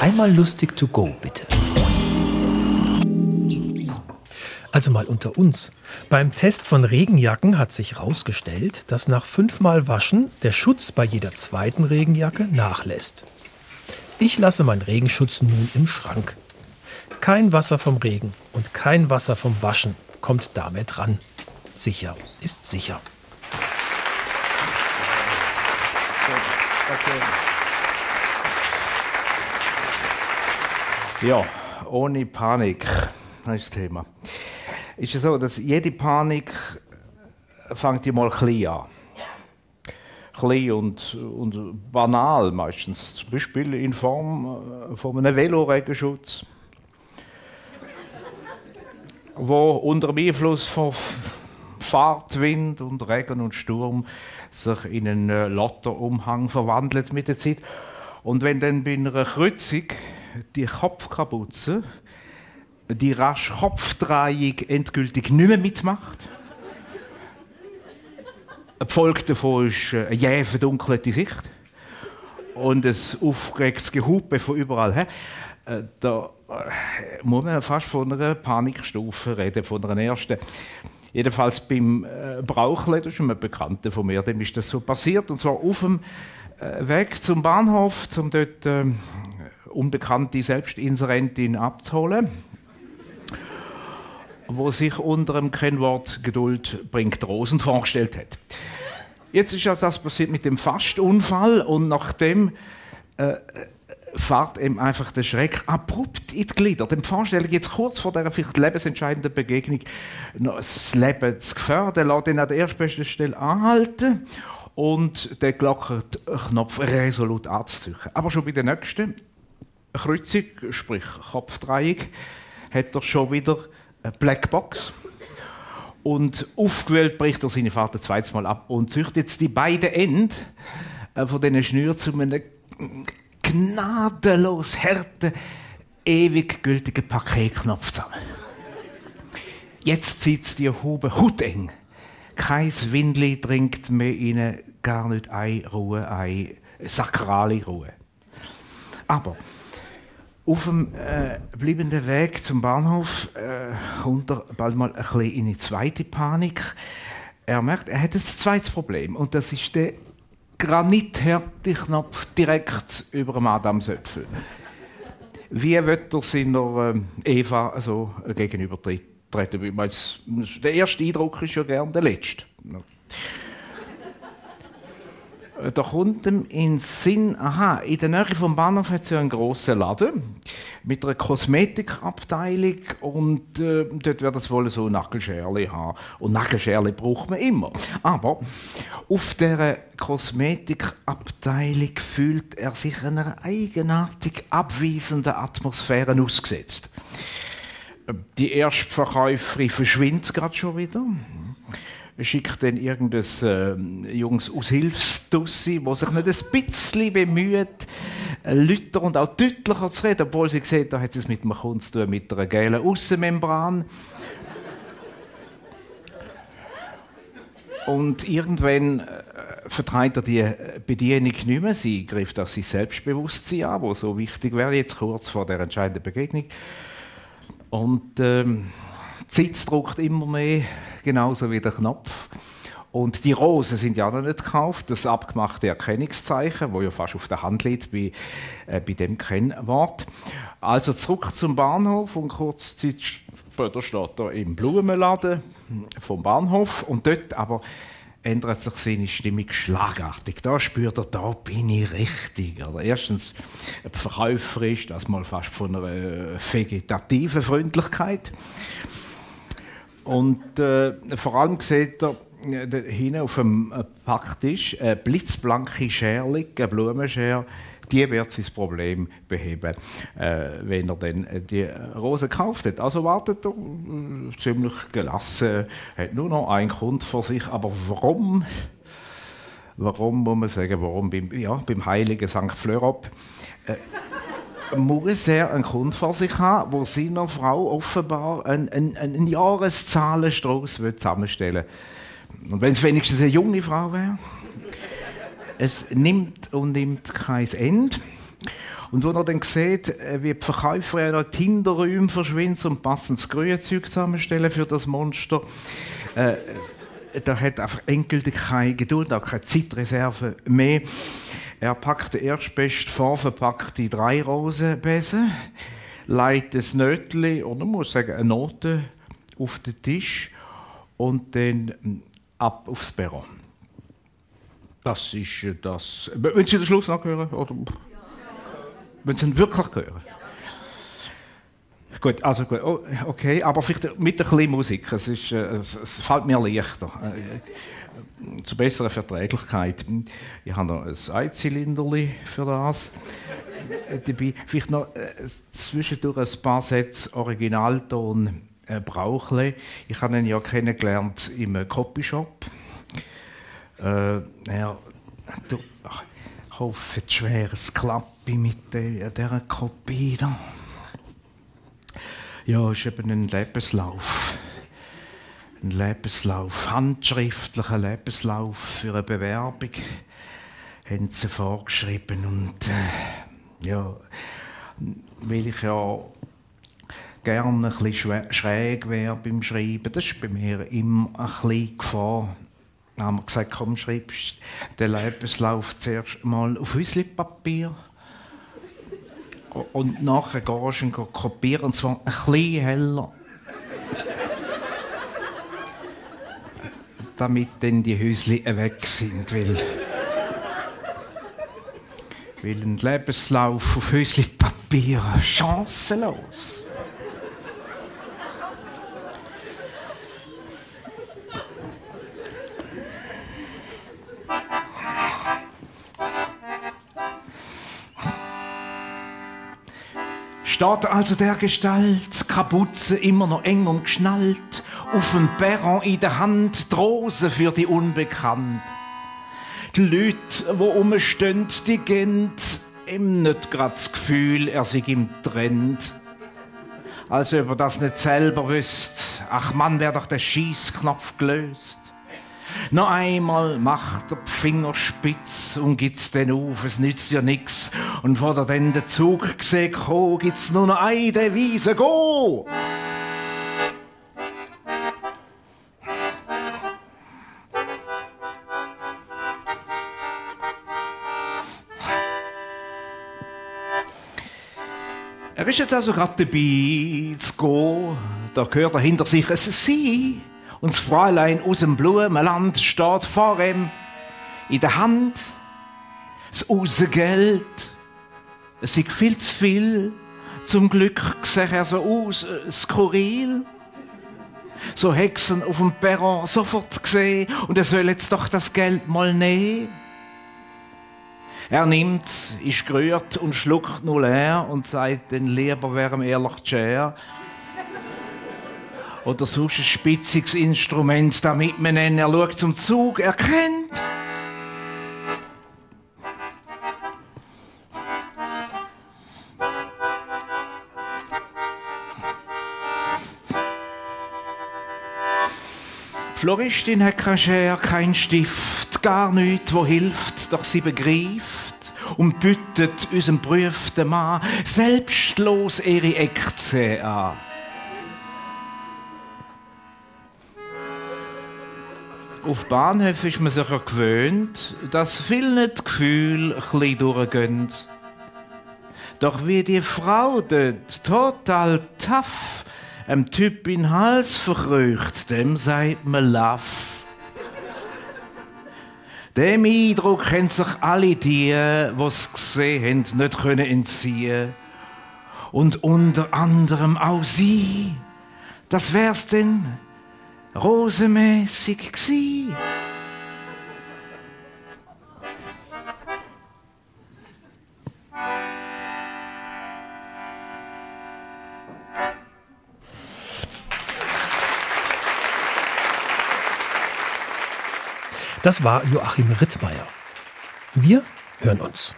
Einmal lustig to go, bitte. Also mal unter uns. Beim Test von Regenjacken hat sich herausgestellt, dass nach fünfmal Waschen der Schutz bei jeder zweiten Regenjacke nachlässt. Ich lasse meinen Regenschutz nun im Schrank. Kein Wasser vom Regen und kein Wasser vom Waschen kommt damit ran. Sicher ist sicher. Ja, ohne Panik, das ist das Thema. Ist es so, dass jede Panik fängt mal klein an. Klein und, und banal meistens. Zum Beispiel in Form äh, von einem Veloregenschutz, wo unter dem Einfluss von Fahrt, Wind und Regen und Sturm sich in einen äh, Lotterumhang verwandelt mit der Zeit. Und wenn dann bei einer Kreuzung die Kopfkapuze die rasch Kopfdrehung endgültig nicht mehr mitmacht, eine Folge davon ist äh, eine jäh verdunkelte Sicht und ein aufgeregtes Gehupe von überall her. Äh, da muss man fast von einer Panikstufe reden, von einer ersten. Jedenfalls beim äh, Brauchle, das ist ein Bekannter von mir, dem ist das so passiert. Und zwar auf dem äh, Weg zum Bahnhof, um dort äh, unbekannte Selbstinserentin abzuholen, wo sich unter dem Kennwort Geduld bringt Rosen vorgestellt hat. Jetzt ist ja das passiert mit dem Fastunfall und nachdem äh, fährt ihm einfach der Schreck abrupt in die Glieder. Dem Vorstellung jetzt kurz vor dieser vielleicht lebensentscheidenden Begegnung das Leben zu gefährden, lässt ihn an der erstbesten Stelle anhalten und den Glockenknopf resolut anzuzüchen. Aber schon bei der nächsten Kreuzung, sprich Kopfdrehung, hat er schon wieder eine Blackbox. Und aufgewählt bricht er seine Fahrt ein zweites Mal ab und züchtet jetzt die beiden Enden äh, von diesen Schnüren zu einem gnadenlos harten, ewig gültigen Paketknopf zusammen. Jetzt zieht die Hube huteng. Kein Windli dringt mehr ihnen gar nicht ein Ruhe, eine sakrale Ruhe. Aber auf dem äh, bleibenden Weg zum Bahnhof äh, kommt er bald mal ein bisschen in eine zweite Panik. Er merkt, er hat ein zweites Problem und das ist der Granithärteknopf direkt über dem Adamsöpfel. Wie wird er seiner äh, Eva so gegenübertreten? Der erste Eindruck ist ja gern der letzte. Da kommt ihm in den Sinn, aha, in der Nähe vom Bahnhof hat es ja einen grossen Laden mit einer Kosmetikabteilung und äh, dort wird es wohl so Nackelschärle haben. Und Nackelschärle braucht man immer. Aber auf dieser Kosmetikabteilung fühlt er sich einer eigenartig abweisenden Atmosphäre ausgesetzt. Die Erstverkäuferin verschwindet gerade schon wieder schickt dann irgendein äh, junges Aushilfsdussi, das sich nicht ein bisschen bemüht, lüter und auch deutlicher zu reden, obwohl sie sieht, da hat es mit einem Kunden zu tun, mit einer gelben Außenmembran. Und irgendwann äh, vertreibt er die Bedienung nicht mehr. Sie greift auf sein Selbstbewusstsein an, wo so wichtig wäre, jetzt kurz vor der entscheidenden Begegnung. Und ähm, die Zeit druckt immer mehr, genauso wie der Knopf. Und die Rosen sind ja noch nicht gekauft, das abgemachte Erkennungszeichen, wo ja fast auf der Hand liegt bei, äh, bei dem Kennwort. Also zurück zum Bahnhof und kurz Zeit später steht er im Blumenladen vom Bahnhof und dort aber ändert sich seine Stimmung schlagartig. Da spürt er, da bin ich richtig. Oder erstens verkäuferisch, das mal fast von einer äh, vegetativen Freundlichkeit. Und äh, vor allem sieht er hinten auf dem äh, Packtisch eine blitzblanke Scherle, eine Blumenschere. Die wird sein Problem beheben, äh, wenn er dann äh, die Rose gekauft hat. Also wartet er äh, ziemlich gelassen, hat nur noch einen Grund vor sich. Aber warum? Warum muss man sagen, warum beim, ja, beim heiligen St. Fleurop? Äh, muss er einen Kunden vor sich haben, der seiner Frau offenbar einen, einen, einen Jahreszahlenstrauß zusammenstellen will. Und wenn es wenigstens eine junge Frau wäre. Es nimmt und nimmt kein Ende. Und wo er dann sieht, äh, wie die Verkäufer in die Hinterräume verschwinden und passendes Grünzeug zusammenstellen für das Monster, äh, da hat einfach endgültig keine Geduld, auch keine Zeitreserve mehr. Er packt den erstbest vorverpackte drei Rosenbesen, legt das Nötli, oder muss sagen, eine Note auf den Tisch und dann hm, ab aufs Büro. Das ist äh, das. Wenn Sie den Schluss noch hören? Oder? Wenn Sie ihn wirklich hören? Gut, also gut, oh, okay, aber vielleicht mit ein bisschen Musik. Es, ist, äh, es fällt mir leichter. Äh, zu besserer Verträglichkeit. Ich habe noch ein Einzylinderli für das dabei. Vielleicht noch zwischendurch ein paar Sätze Originalton äh, Brauchle. Ich habe ihn ja kennengelernt im Copyshop. Äh, er du, ach, hoffe, schweres Klappe mit der, dieser Kopie da. Ja, es ist eben ein Lebenslauf. Ein Lebenslauf, handschriftlicher Lebenslauf für eine Bewerbung, haben sie vorgeschrieben. Und äh, ja, weil ich ja gerne ein bisschen schräg wäre beim Schreiben. Das ist bei mir immer ein bisschen Gefahr. Dann haben wir gesagt, komm, schreibst den Lebenslauf zuerst mal auf Häuslipapier. Und nachher gehst du ihn kopieren, und zwar ein bisschen heller. Damit dann die Häusli weg sind. Weil, weil ein Lebenslauf auf Häuslipapier chancenlos. Steht also der Gestalt, Kapuze immer noch eng umgeschnallt, auf dem Perron in der Hand, die für die Unbekannt. Die Leute, wo umstehen, die gehen, ihm nicht grad das Gefühl, er sich im Trend. Als ob er das nicht selber wüsst, ach Mann, wär doch der Schießknopf gelöst. Noch einmal macht er die Finger spitz und gibt's den auf, es nützt ja nix. Und vor der dann der Zug gesehen, gibt's nur noch eine Devise, go! Er ist jetzt also gerade dabei zu gehen. Da hört er hinter sich ein Sie. Und das Fräulein aus dem Blumenland steht vor ihm in der Hand. Das Rausgeld. Es ist viel zu viel. Zum Glück sieht er so aus, äh, skurril. So Hexen auf dem Perron sofort gesehen und er soll jetzt doch das Geld mal nehmen. Er nimmt, ist gerührt und schluckt nur leer und sagt, denn lieber wäre ihm ehrlich Chair oder sonst ein spitziges Instrument, damit man ihn, er schaut zum Zug, erkennt. Die Floristin hat kein Scher, kein Stift, gar nichts, wo hilft, doch sie begreift und bittet unserem prüften Mann selbstlos ihre Ekze an. Auf Bahnhöfen ist man sich ja gewöhnt, dass viele das Gefühl durchgehen. Doch wie die Frau dort total tough einem Typ in den Hals verkrücht, dem sagt man Love. Dem Eindruck haben sich alle die, die es gesehen haben, nicht können entziehen Und unter anderem auch sie. Das wär's denn rosenmäßig gsi. Das war Joachim Rittmeier. Wir hören uns.